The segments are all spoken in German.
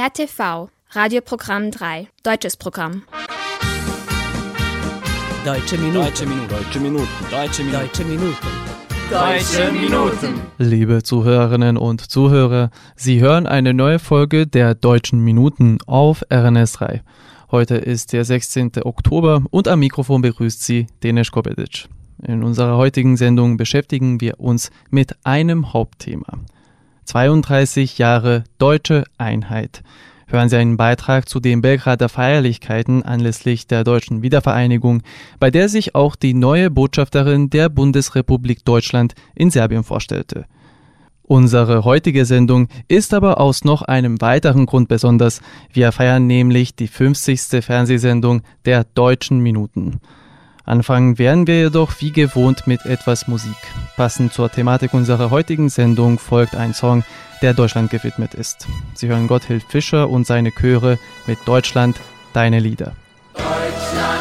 RTV, Radioprogramm 3, deutsches Programm. Deutsche Minuten. Deutsche Minuten. Deutsche Minuten. Deutsche Minuten. Deutsche Minuten. Deutsche Minuten. Liebe Zuhörerinnen und Zuhörer, Sie hören eine neue Folge der Deutschen Minuten auf RNS 3. Heute ist der 16. Oktober und am Mikrofon begrüßt Sie Denis Kobedic. In unserer heutigen Sendung beschäftigen wir uns mit einem Hauptthema. 32 Jahre deutsche Einheit. Hören Sie einen Beitrag zu den Belgrader Feierlichkeiten anlässlich der deutschen Wiedervereinigung, bei der sich auch die neue Botschafterin der Bundesrepublik Deutschland in Serbien vorstellte. Unsere heutige Sendung ist aber aus noch einem weiteren Grund besonders. Wir feiern nämlich die 50. Fernsehsendung der Deutschen Minuten. Anfangen werden wir jedoch wie gewohnt mit etwas Musik. Passend zur Thematik unserer heutigen Sendung folgt ein Song, der Deutschland gewidmet ist. Sie hören Gotthilf Fischer und seine Chöre mit Deutschland, deine Lieder. Deutschland,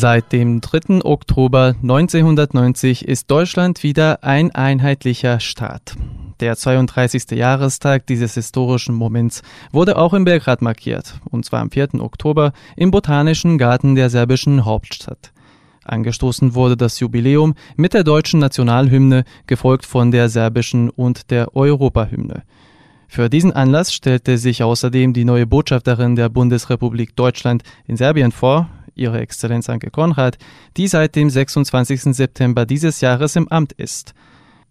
Seit dem 3. Oktober 1990 ist Deutschland wieder ein einheitlicher Staat. Der 32. Jahrestag dieses historischen Moments wurde auch in Belgrad markiert, und zwar am 4. Oktober im Botanischen Garten der serbischen Hauptstadt. Angestoßen wurde das Jubiläum mit der deutschen Nationalhymne, gefolgt von der serbischen und der Europahymne. Für diesen Anlass stellte sich außerdem die neue Botschafterin der Bundesrepublik Deutschland in Serbien vor, Ihre Exzellenz Anke Konrad, die seit dem 26. September dieses Jahres im Amt ist.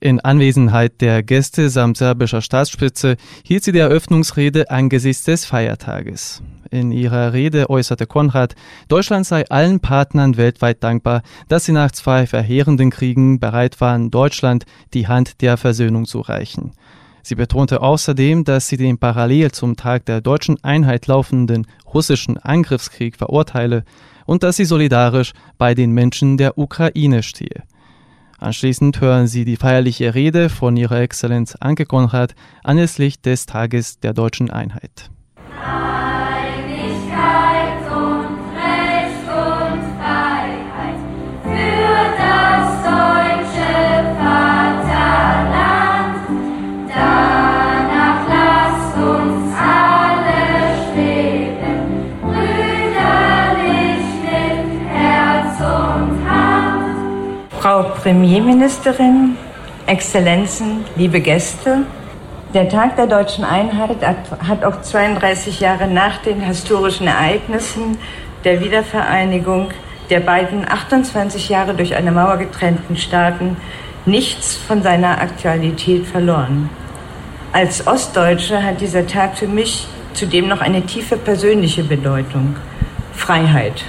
In Anwesenheit der Gäste samt serbischer Staatsspitze hielt sie die Eröffnungsrede angesichts des Feiertages. In ihrer Rede äußerte Konrad, Deutschland sei allen Partnern weltweit dankbar, dass sie nach zwei verheerenden Kriegen bereit waren, Deutschland die Hand der Versöhnung zu reichen. Sie betonte außerdem, dass sie den parallel zum Tag der deutschen Einheit laufenden russischen Angriffskrieg verurteile und dass sie solidarisch bei den Menschen der Ukraine stehe. Anschließend hören Sie die feierliche Rede von Ihrer Exzellenz Anke Konrad anlässlich des Tages der deutschen Einheit. Frau Premierministerin, Exzellenzen, liebe Gäste, der Tag der deutschen Einheit hat- auch 32 Jahre nach den historischen Ereignissen der Wiedervereinigung der beiden 28 Jahre durch eine Mauer getrennten Staaten nichts von seiner Aktualität verloren. Als Ostdeutsche hat dieser Tag für mich zudem noch eine tiefe persönliche Bedeutung. Freiheit.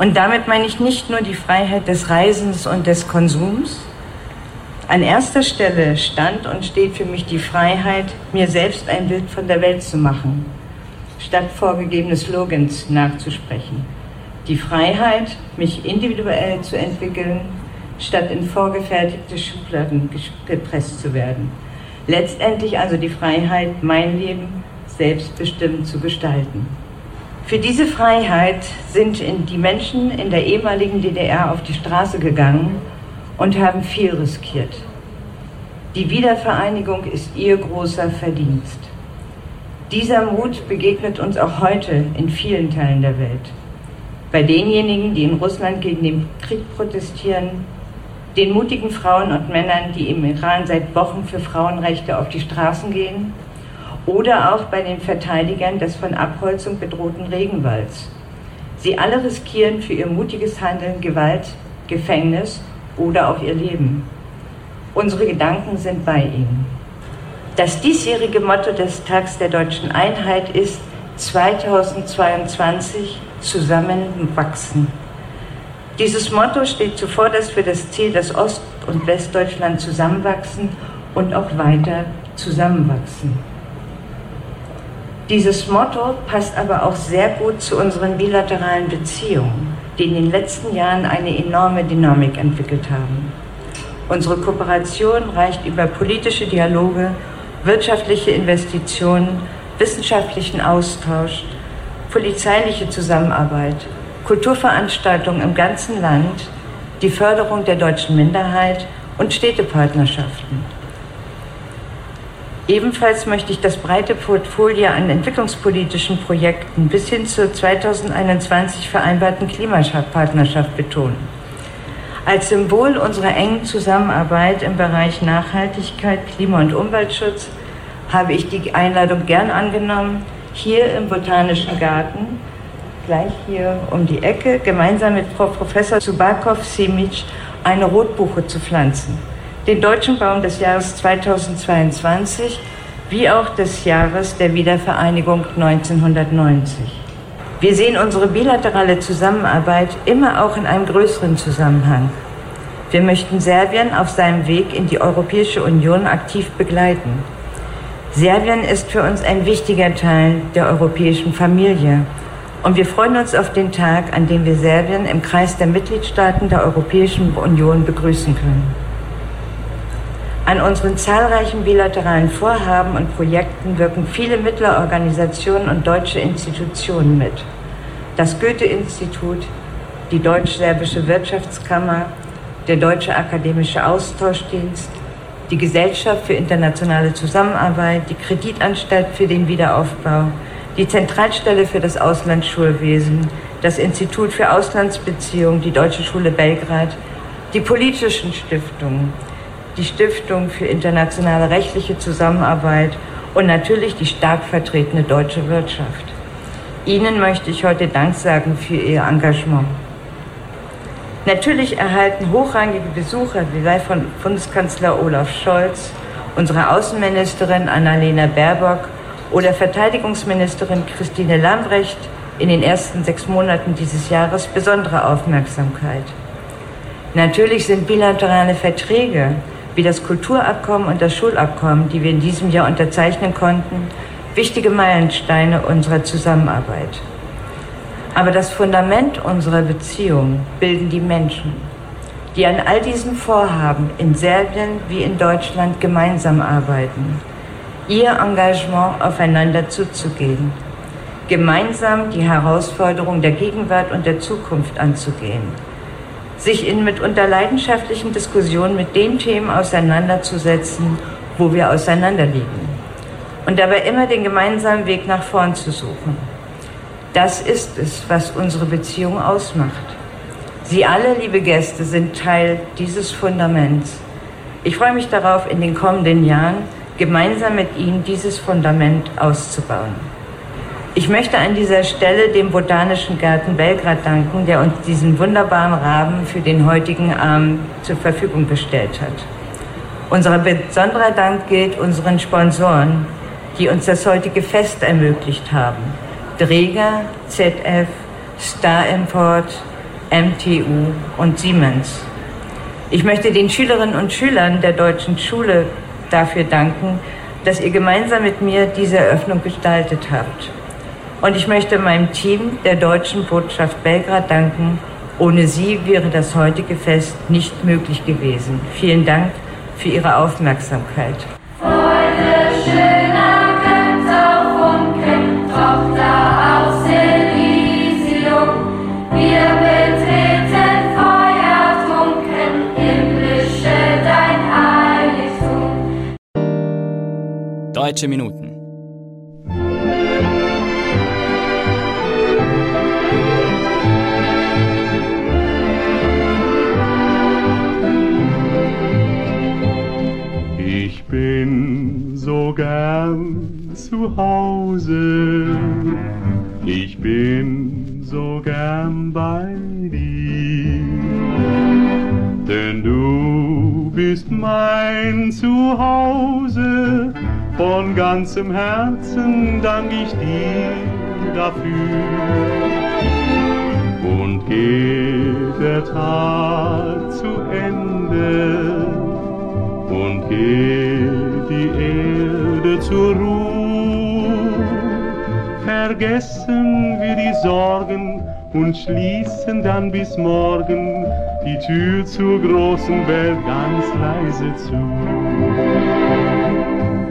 Und damit meine ich nicht nur die Freiheit des Reisens und des Konsums. An erster Stelle stand und steht für mich die Freiheit, mir selbst ein Bild von der Welt zu machen, statt vorgegebene Slogans nachzusprechen. Die Freiheit, mich individuell zu entwickeln, statt in vorgefertigte Schubladen gepresst zu werden. Letztendlich also die Freiheit, mein Leben selbstbestimmt zu gestalten. Für diese Freiheit sind die Menschen in der ehemaligen DDR auf die Straße gegangen und haben viel riskiert. Die Wiedervereinigung ist ihr großer Verdienst. Dieser Mut begegnet uns auch heute in vielen Teilen der Welt. Bei denjenigen, die in Russland gegen den Krieg protestieren, den mutigen Frauen und Männern, die im Iran seit Wochen für Frauenrechte auf die Straßen gehen oder auch bei den Verteidigern des von Abholzung bedrohten Regenwalds. Sie alle riskieren für ihr mutiges Handeln Gewalt, Gefängnis oder auch ihr Leben. Unsere Gedanken sind bei ihnen. Das diesjährige Motto des Tags der deutschen Einheit ist 2022 zusammenwachsen. Dieses Motto steht zuvorderst für das Ziel, dass Ost- und Westdeutschland zusammenwachsen und auch weiter zusammenwachsen. Dieses Motto passt aber auch sehr gut zu unseren bilateralen Beziehungen, die in den letzten Jahren eine enorme Dynamik entwickelt haben. Unsere Kooperation reicht über politische Dialoge, wirtschaftliche Investitionen, wissenschaftlichen Austausch, polizeiliche Zusammenarbeit, Kulturveranstaltungen im ganzen Land, die Förderung der deutschen Minderheit und Städtepartnerschaften. Ebenfalls möchte ich das breite Portfolio an entwicklungspolitischen Projekten bis hin zur 2021 vereinbarten Klimapartnerschaft betonen. Als Symbol unserer engen Zusammenarbeit im Bereich Nachhaltigkeit, Klima- und Umweltschutz habe ich die Einladung gern angenommen, hier im Botanischen Garten, gleich hier um die Ecke, gemeinsam mit Frau Professor Zubakov Simic eine Rotbuche zu pflanzen den Deutschen Baum des Jahres 2022 wie auch des Jahres der Wiedervereinigung 1990. Wir sehen unsere bilaterale Zusammenarbeit immer auch in einem größeren Zusammenhang. Wir möchten Serbien auf seinem Weg in die Europäische Union aktiv begleiten. Serbien ist für uns ein wichtiger Teil der europäischen Familie und wir freuen uns auf den Tag, an dem wir Serbien im Kreis der Mitgliedstaaten der Europäischen Union begrüßen können. An unseren zahlreichen bilateralen Vorhaben und Projekten wirken viele Mittlerorganisationen und deutsche Institutionen mit. Das Goethe-Institut, die Deutsch-Serbische Wirtschaftskammer, der Deutsche Akademische Austauschdienst, die Gesellschaft für internationale Zusammenarbeit, die Kreditanstalt für den Wiederaufbau, die Zentralstelle für das Auslandsschulwesen, das Institut für Auslandsbeziehungen, die Deutsche Schule Belgrad, die politischen Stiftungen, die Stiftung für internationale rechtliche Zusammenarbeit und natürlich die stark vertretene deutsche Wirtschaft. Ihnen möchte ich heute Dank sagen für Ihr Engagement. Natürlich erhalten hochrangige Besucher wie von Bundeskanzler Olaf Scholz, unsere Außenministerin Annalena Baerbock oder Verteidigungsministerin Christine Lambrecht in den ersten sechs Monaten dieses Jahres besondere Aufmerksamkeit. Natürlich sind bilaterale Verträge wie das Kulturabkommen und das Schulabkommen, die wir in diesem Jahr unterzeichnen konnten, wichtige Meilensteine unserer Zusammenarbeit. Aber das Fundament unserer Beziehung bilden die Menschen, die an all diesen Vorhaben in Serbien wie in Deutschland gemeinsam arbeiten, ihr Engagement aufeinander zuzugehen, gemeinsam die Herausforderung der Gegenwart und der Zukunft anzugehen sich in mitunter leidenschaftlichen Diskussionen mit den Themen auseinanderzusetzen, wo wir auseinanderliegen. Und dabei immer den gemeinsamen Weg nach vorn zu suchen. Das ist es, was unsere Beziehung ausmacht. Sie alle, liebe Gäste, sind Teil dieses Fundaments. Ich freue mich darauf, in den kommenden Jahren gemeinsam mit Ihnen dieses Fundament auszubauen. Ich möchte an dieser Stelle dem Botanischen Garten Belgrad danken, der uns diesen wunderbaren Rahmen für den heutigen Abend zur Verfügung gestellt hat. Unser besonderer Dank gilt unseren Sponsoren, die uns das heutige Fest ermöglicht haben. Dreger, ZF, Star Import, MTU und Siemens. Ich möchte den Schülerinnen und Schülern der deutschen Schule dafür danken, dass ihr gemeinsam mit mir diese Eröffnung gestaltet habt. Und ich möchte meinem Team der deutschen Botschaft Belgrad danken. Ohne sie wäre das heutige Fest nicht möglich gewesen. Vielen Dank für Ihre Aufmerksamkeit. Freude, schöner so gern zu Hause, ich bin so gern bei dir, denn du bist mein Zuhause, von ganzem Herzen dank ich dir dafür. Und geht der Tag zu Ende, geht die Erde zur Ruhe. Vergessen wir die Sorgen und schließen dann bis morgen die Tür zur großen Welt ganz leise zu.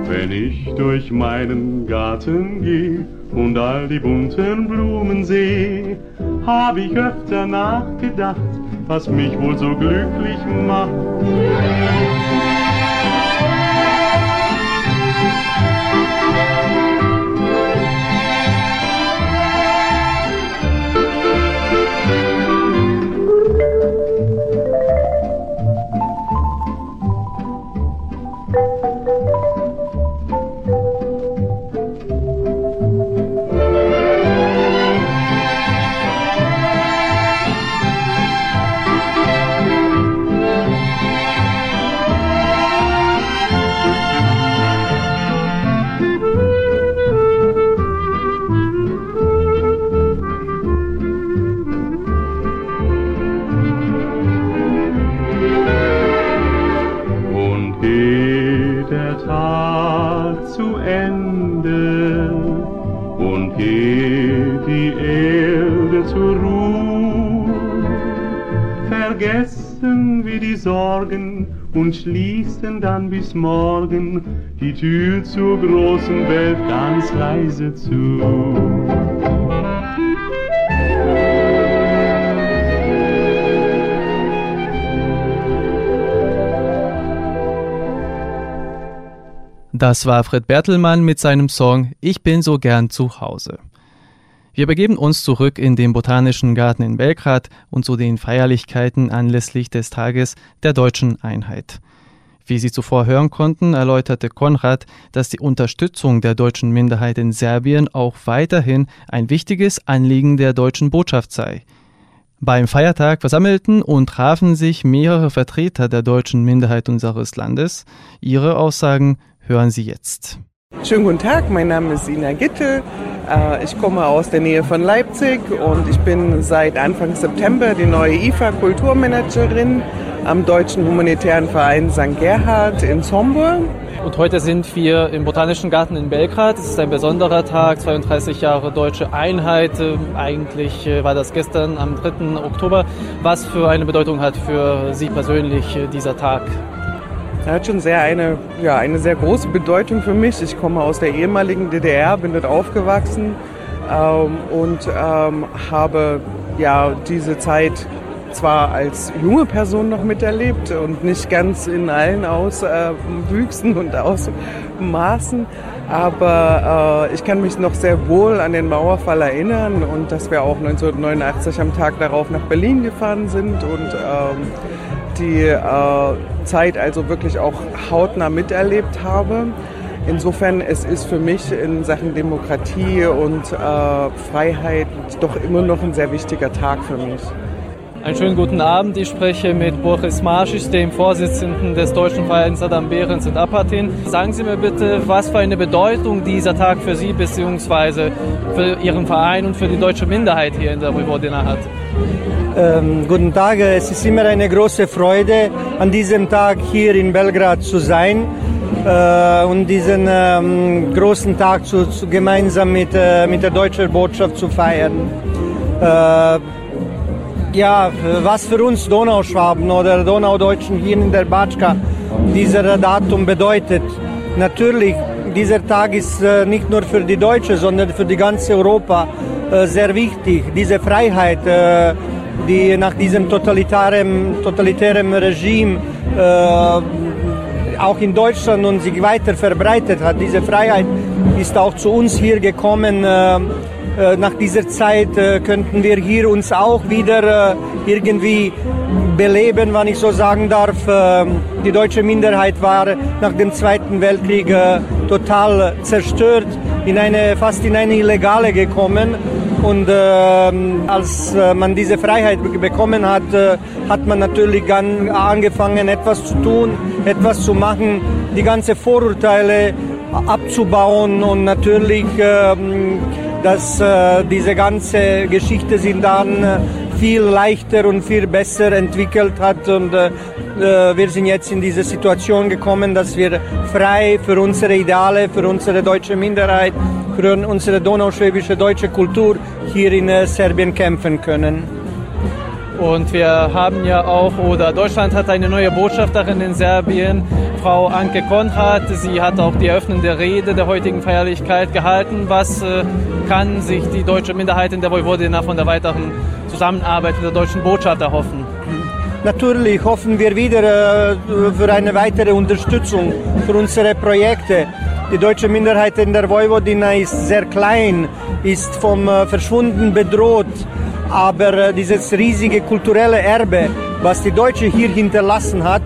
Wenn ich durch meinen Garten gehe und all die bunten Blumen sehe, hab ich öfter nachgedacht, was mich wohl so glücklich macht. Bis morgen die Tür zur großen Welt ganz leise zu. Das war Fred Bertelmann mit seinem Song Ich bin so gern zu Hause. Wir begeben uns zurück in den Botanischen Garten in Belgrad und zu den Feierlichkeiten anlässlich des Tages der deutschen Einheit. Wie Sie zuvor hören konnten, erläuterte Konrad, dass die Unterstützung der deutschen Minderheit in Serbien auch weiterhin ein wichtiges Anliegen der deutschen Botschaft sei. Beim Feiertag versammelten und trafen sich mehrere Vertreter der deutschen Minderheit unseres Landes. Ihre Aussagen hören Sie jetzt. Schönen guten Tag, mein Name ist Ina Gittel. Äh, Ich komme aus der Nähe von Leipzig und ich bin seit Anfang September die neue IFA Kulturmanagerin am Deutschen Humanitären Verein St. Gerhard in Zomburg. Und heute sind wir im Botanischen Garten in Belgrad. Es ist ein besonderer Tag, 32 Jahre deutsche Einheit. Ähm, Eigentlich äh, war das gestern am 3. Oktober. Was für eine Bedeutung hat für Sie persönlich äh, dieser Tag? Er hat schon sehr eine, ja, eine sehr große Bedeutung für mich. Ich komme aus der ehemaligen DDR, bin dort aufgewachsen ähm, und ähm, habe ja diese Zeit zwar als junge Person noch miterlebt und nicht ganz in allen Auswüchsen und Ausmaßen, aber äh, ich kann mich noch sehr wohl an den Mauerfall erinnern und dass wir auch 1989 am Tag darauf nach Berlin gefahren sind und ähm, die äh, Zeit also wirklich auch hautnah miterlebt habe. insofern, es ist für mich in Sachen Demokratie und äh, Freiheit doch immer noch ein sehr wichtiger Tag für mich. Einen schönen guten Abend. Ich spreche mit Boris Marschis, dem Vorsitzenden des Deutschen Vereins Adam Behrens in Apatin. Sagen Sie mir bitte, was für eine Bedeutung dieser Tag für Sie bzw. für Ihren Verein und für die deutsche Minderheit hier in der Vojvodina hat. Ähm, guten Tag, es ist immer eine große Freude, an diesem Tag hier in Belgrad zu sein äh, und diesen ähm, großen Tag zu, zu, gemeinsam mit, äh, mit der deutschen Botschaft zu feiern. Äh, ja, was für uns Donauschwaben oder Donaudeutschen hier in der Batschka dieser Datum bedeutet. Natürlich, dieser Tag ist äh, nicht nur für die Deutsche, sondern für die ganze Europa äh, sehr wichtig. Diese Freiheit, äh, die nach diesem totalitären, totalitären Regime auch in Deutschland und sich weiter verbreitet hat. Diese Freiheit ist auch zu uns hier gekommen äh, nach dieser Zeit äh, könnten wir hier uns auch wieder äh, irgendwie beleben, wenn ich so sagen darf. Die deutsche Minderheit war nach dem Zweiten Weltkrieg total zerstört, in eine, fast in eine Illegale gekommen. Und äh, als man diese Freiheit bekommen hat, äh, hat man natürlich an, angefangen, etwas zu tun, etwas zu machen, die ganzen Vorurteile abzubauen und natürlich äh, dass äh, diese ganze Geschichte sich dann äh, viel leichter und viel besser entwickelt hat und äh, äh, wir sind jetzt in diese Situation gekommen, dass wir frei für unsere Ideale, für unsere deutsche Minderheit, für unsere donauschwäbische deutsche Kultur hier in äh, Serbien kämpfen können. Und wir haben ja auch, oder Deutschland hat eine neue Botschafterin in Serbien, Frau Anke Konrad. Sie hat auch die eröffnende Rede der heutigen Feierlichkeit gehalten. Was äh, kann sich die deutsche Minderheit in der Vojvodina von der weiteren Zusammenarbeit mit der deutschen Botschaft erhoffen? Natürlich hoffen wir wieder äh, für eine weitere Unterstützung für unsere Projekte. Die deutsche Minderheit in der Vojvodina ist sehr klein, ist vom äh, Verschwunden bedroht. Aber dieses riesige kulturelle Erbe, was die Deutsche hier hinterlassen hat,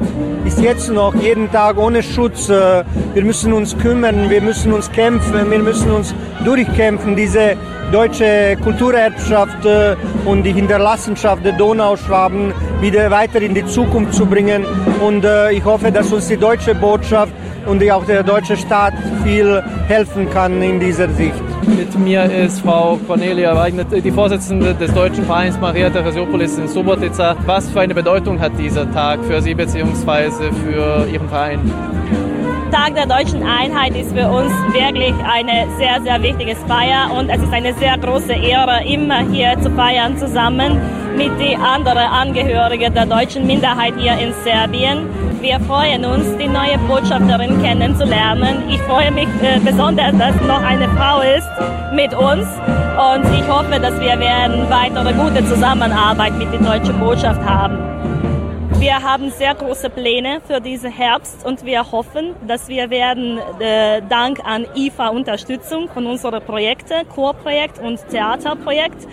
ist jetzt noch jeden Tag ohne Schutz. Äh, wir müssen uns kümmern, wir müssen uns kämpfen, wir müssen uns durchkämpfen, diese deutsche Kulturerbschaft äh, und die Hinterlassenschaft der Donauschwaben wieder weiter in die Zukunft zu bringen. Und ich hoffe, dass uns die deutsche Botschaft und auch der deutsche Staat viel helfen kann in dieser Sicht. Mit mir ist Frau Cornelia Weigner, die Vorsitzende des Deutschen Vereins Maria Theresiopolis in Subotica. Was für eine Bedeutung hat dieser Tag für Sie bzw. für Ihren Verein? Tag der deutschen Einheit ist für uns wirklich eine sehr, sehr wichtige Feier und es ist eine sehr große Ehre, immer hier zu feiern zusammen mit den anderen Angehörigen der deutschen Minderheit hier in Serbien. Wir freuen uns, die neue Botschafterin kennenzulernen. Ich freue mich äh, besonders, dass noch eine Frau ist mit uns und ich hoffe, dass wir werden weitere gute Zusammenarbeit mit der deutschen Botschaft haben. Wir haben sehr große Pläne für diesen Herbst und wir hoffen, dass wir werden äh, dank an IFA Unterstützung von unseren Projekten, Chorprojekt und Theaterprojekt,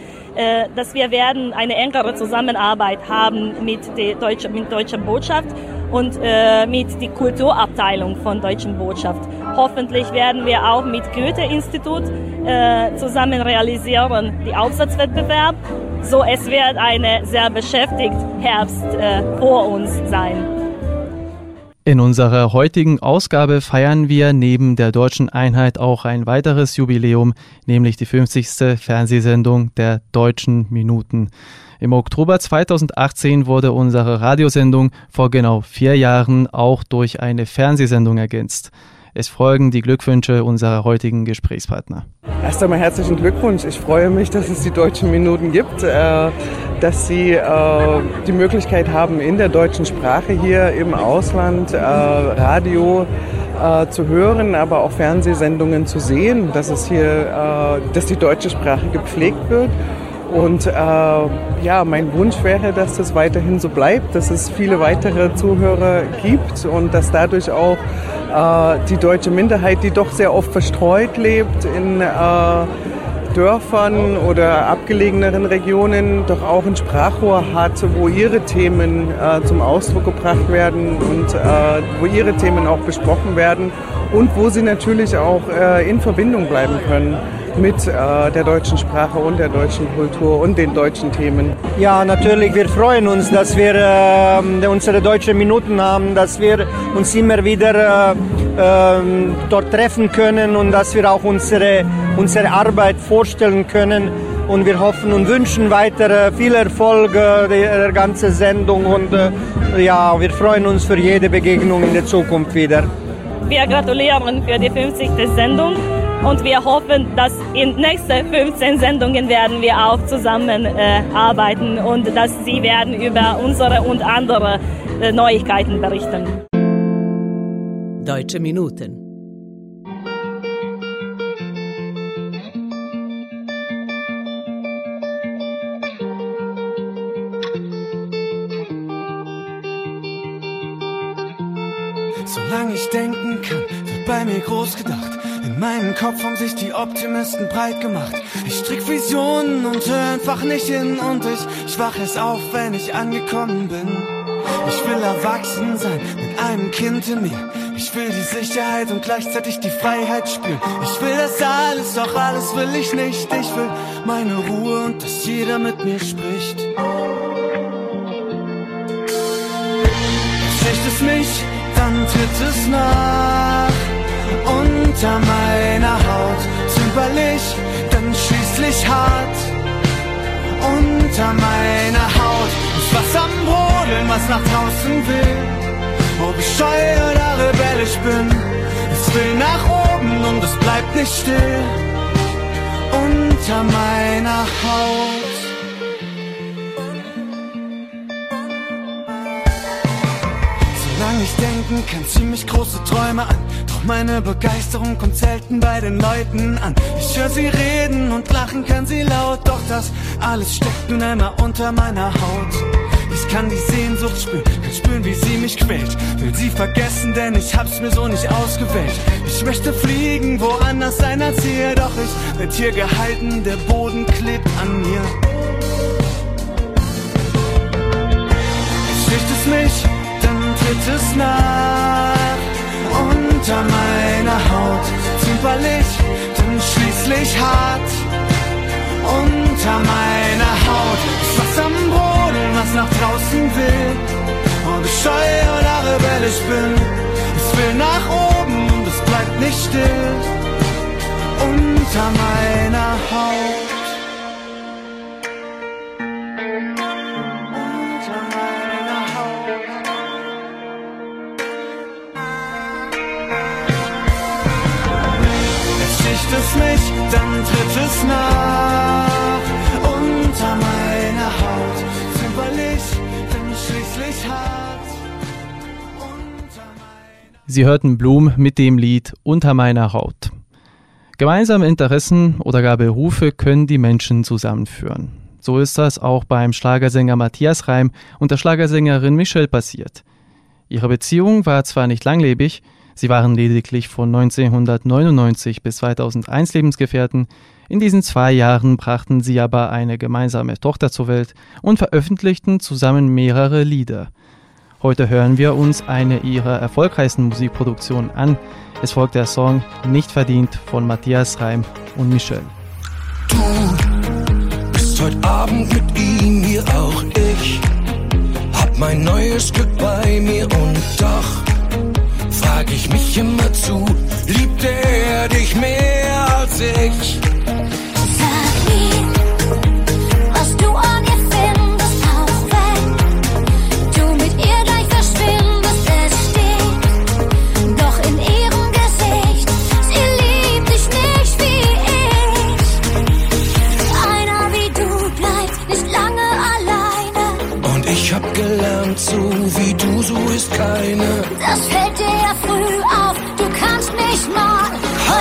dass wir werden eine engere Zusammenarbeit haben mit der deutschen, mit deutschen Botschaft und äh, mit der Kulturabteilung von Deutschen Botschaft. Hoffentlich werden wir auch mit Goethe-Institut äh, zusammen realisieren, die Aufsatzwettbewerb. So, es wird eine sehr beschäftigt Herbst äh, vor uns sein. In unserer heutigen Ausgabe feiern wir neben der deutschen Einheit auch ein weiteres Jubiläum, nämlich die 50. Fernsehsendung der deutschen Minuten. Im Oktober 2018 wurde unsere Radiosendung vor genau vier Jahren auch durch eine Fernsehsendung ergänzt. Es folgen die Glückwünsche unserer heutigen Gesprächspartner. Erst einmal herzlichen Glückwunsch. Ich freue mich, dass es die deutschen Minuten gibt, äh, dass Sie äh, die Möglichkeit haben, in der deutschen Sprache hier im Ausland äh, Radio zu hören, aber auch Fernsehsendungen zu sehen, dass es hier, dass die deutsche Sprache gepflegt wird und äh, ja, mein Wunsch wäre, dass das weiterhin so bleibt, dass es viele weitere Zuhörer gibt und dass dadurch auch äh, die deutsche Minderheit, die doch sehr oft verstreut lebt in äh, Dörfern oder abgelegeneren Regionen doch auch ein Sprachrohr hat, wo ihre Themen äh, zum Ausdruck gebracht werden und äh, wo ihre Themen auch besprochen werden und wo sie natürlich auch äh, in Verbindung bleiben können mit äh, der deutschen Sprache und der deutschen Kultur und den deutschen Themen. Ja, natürlich, wir freuen uns, dass wir äh, unsere deutschen Minuten haben, dass wir uns immer wieder äh, ähm, dort treffen können und dass wir auch unsere, unsere Arbeit vorstellen können. Und wir hoffen und wünschen weiter viel Erfolg äh, der ganzen Sendung und äh, ja, wir freuen uns für jede Begegnung in der Zukunft wieder. Wir gratulieren für die 50. Sendung und wir hoffen, dass in nächsten 15 Sendungen werden wir auch zusammen äh, arbeiten und dass Sie werden über unsere und andere äh, Neuigkeiten berichten. Deutsche Minuten. Solange ich denken kann, wird bei mir groß gedacht. In meinem Kopf haben sich die Optimisten breit gemacht. Ich strick Visionen und hör einfach nicht hin und ich, ich wach erst auf, wenn ich angekommen bin. Ich will erwachsen sein mit einem Kind in mir. Ich will die Sicherheit und gleichzeitig die Freiheit spüren. Ich will das alles, doch alles will ich nicht. Ich will meine Ruhe und dass jeder mit mir spricht. Schicht es mich, dann tritt es nach. Unter meiner Haut zimperlich, dann schließlich hart. Unter meiner Haut ist was am Brodeln, was nach draußen will. Ob ich scheu oder rebellisch bin, es will nach oben und es bleibt nicht still. Unter meiner Haut. Solange ich denken kann, ziemlich große Träume an. Doch meine Begeisterung kommt selten bei den Leuten an. Ich höre sie reden und lachen kann sie laut. Doch das alles steckt nun einmal unter meiner Haut. Ich kann die Sehnsucht spüren, kann spüren, wie sie mich quält. Will sie vergessen, denn ich hab's mir so nicht ausgewählt. Ich möchte fliegen, woanders sein als hier. Doch ich werd hier gehalten, der Boden klebt an mir. Es mich, dann tritt es nach. Unter meiner Haut zimperlich, dann schließlich hart. Unter meiner Haut ist was am Brodeln, was nach draußen will. Ob ich scheu oder rebellisch bin, es will nach oben und es bleibt nicht still. Unter meiner Haut. Sie hörten Blum mit dem Lied Unter meiner Haut. Gemeinsame Interessen oder gar Berufe können die Menschen zusammenführen. So ist das auch beim Schlagersänger Matthias Reim und der Schlagersängerin Michelle passiert. Ihre Beziehung war zwar nicht langlebig, sie waren lediglich von 1999 bis 2001 Lebensgefährten, in diesen zwei Jahren brachten sie aber eine gemeinsame Tochter zur Welt und veröffentlichten zusammen mehrere Lieder. Heute hören wir uns eine ihrer erfolgreichsten Musikproduktionen an. Es folgt der Song Nicht verdient von Matthias Reim und Michelle. Bist heute Abend mit ihm, hier auch ich. Hab mein neues Glück bei mir und doch frag ich mich immer zu, liebt er dich mehr als ich?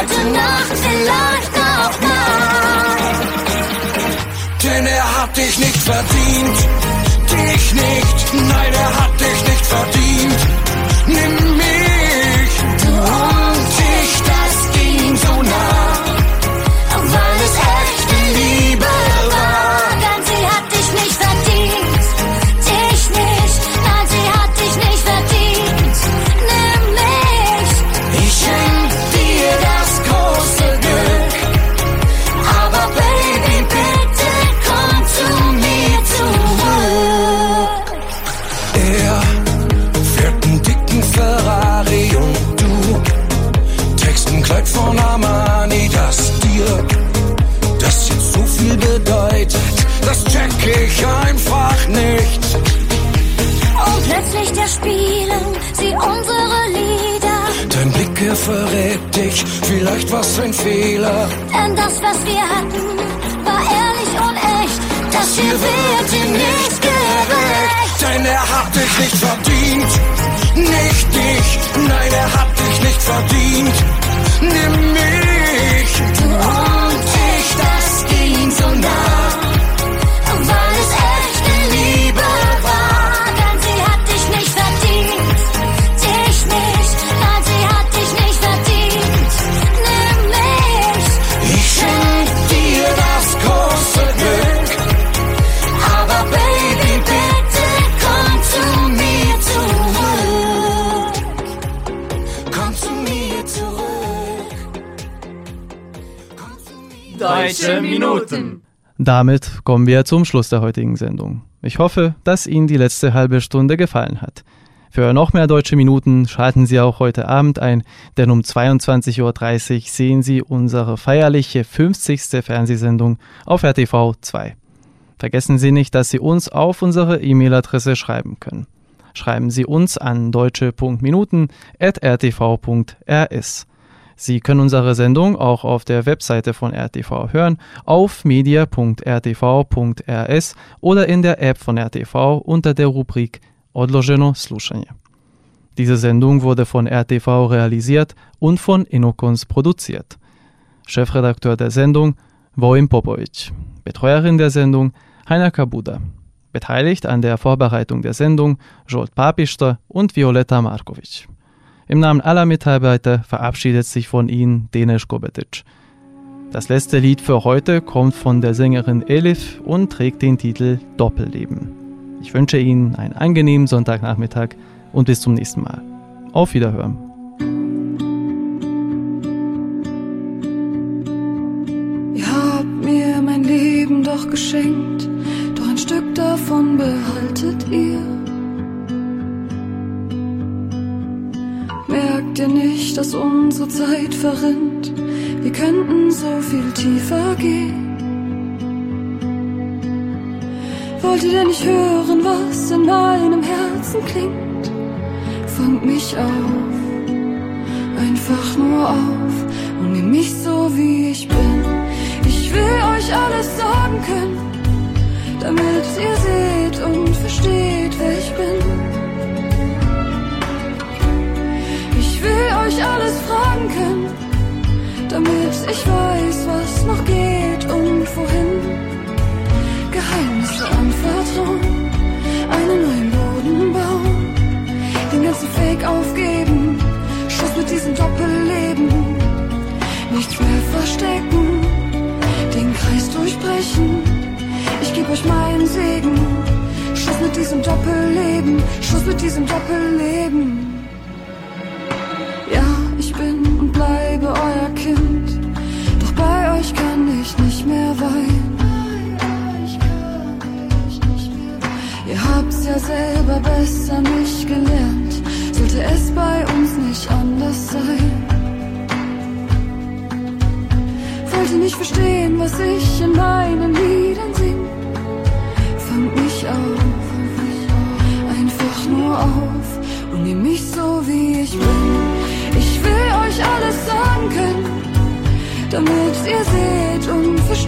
Heute Nacht vielleicht auch mal. Denn er hat dich nicht verdient. Dich nicht, nein, er hat dich nicht verdient. Nimm mich verrät dich, vielleicht war's ein Fehler. Denn das, was wir hatten, war ehrlich und echt. Das hier wird ihm nicht gerecht. Denn er hat dich nicht verdient, nicht dich, nein, er hat dich nicht verdient. Nimm mich, Deutsche Minuten. Damit kommen wir zum Schluss der heutigen Sendung. Ich hoffe, dass Ihnen die letzte halbe Stunde gefallen hat. Für noch mehr deutsche Minuten schalten Sie auch heute Abend ein, denn um 22.30 Uhr sehen Sie unsere feierliche 50. Fernsehsendung auf RTV 2. Vergessen Sie nicht, dass Sie uns auf unsere E-Mail-Adresse schreiben können. Schreiben Sie uns an deutsche.minuten.rtv.rs. Sie können unsere Sendung auch auf der Webseite von RTV hören, auf media.rtv.rs oder in der App von RTV unter der Rubrik Odloženo slušanje. Diese Sendung wurde von RTV realisiert und von Inokons produziert. Chefredakteur der Sendung Vojin Popovic. Betreuerin der Sendung Heiner Kabuda. Beteiligt an der Vorbereitung der Sendung Jolt Papister und Violetta Markovic. Im Namen aller Mitarbeiter verabschiedet sich von Ihnen Denis Kobetic. Das letzte Lied für heute kommt von der Sängerin Elif und trägt den Titel Doppelleben. Ich wünsche Ihnen einen angenehmen Sonntagnachmittag und bis zum nächsten Mal. Auf Wiederhören. Ihr habt mir mein Leben doch geschenkt, doch ein Stück davon behaltet ihr. Dass unsere Zeit verrinnt? Wir könnten so viel tiefer gehen. Wollt ihr denn nicht hören, was in meinem Herzen klingt? Fangt mich auf, einfach nur auf und nehmt mich so wie ich bin. Ich will euch alles sagen können, damit ihr seht und versteht, wer ich bin. Euch alles fragen können, damit ich weiß, was noch geht und wohin. Geheimnisse anvertrauen, einen neuen Boden bauen, den ganzen Fake aufgeben, Schluss mit diesem Doppelleben, nichts mehr verstecken, den Kreis durchbrechen. Ich gebe euch meinen Segen, Schluss mit diesem Doppelleben, Schluss mit diesem Doppelleben. Ja selber besser nicht gelernt, sollte es bei uns nicht anders sein. Wollt ihr nicht verstehen, was ich in meinen Liedern sing? Fangt mich auf, einfach nur auf und nehmt mich so wie ich bin. Ich will euch alles sagen können, damit ihr seht und versteht,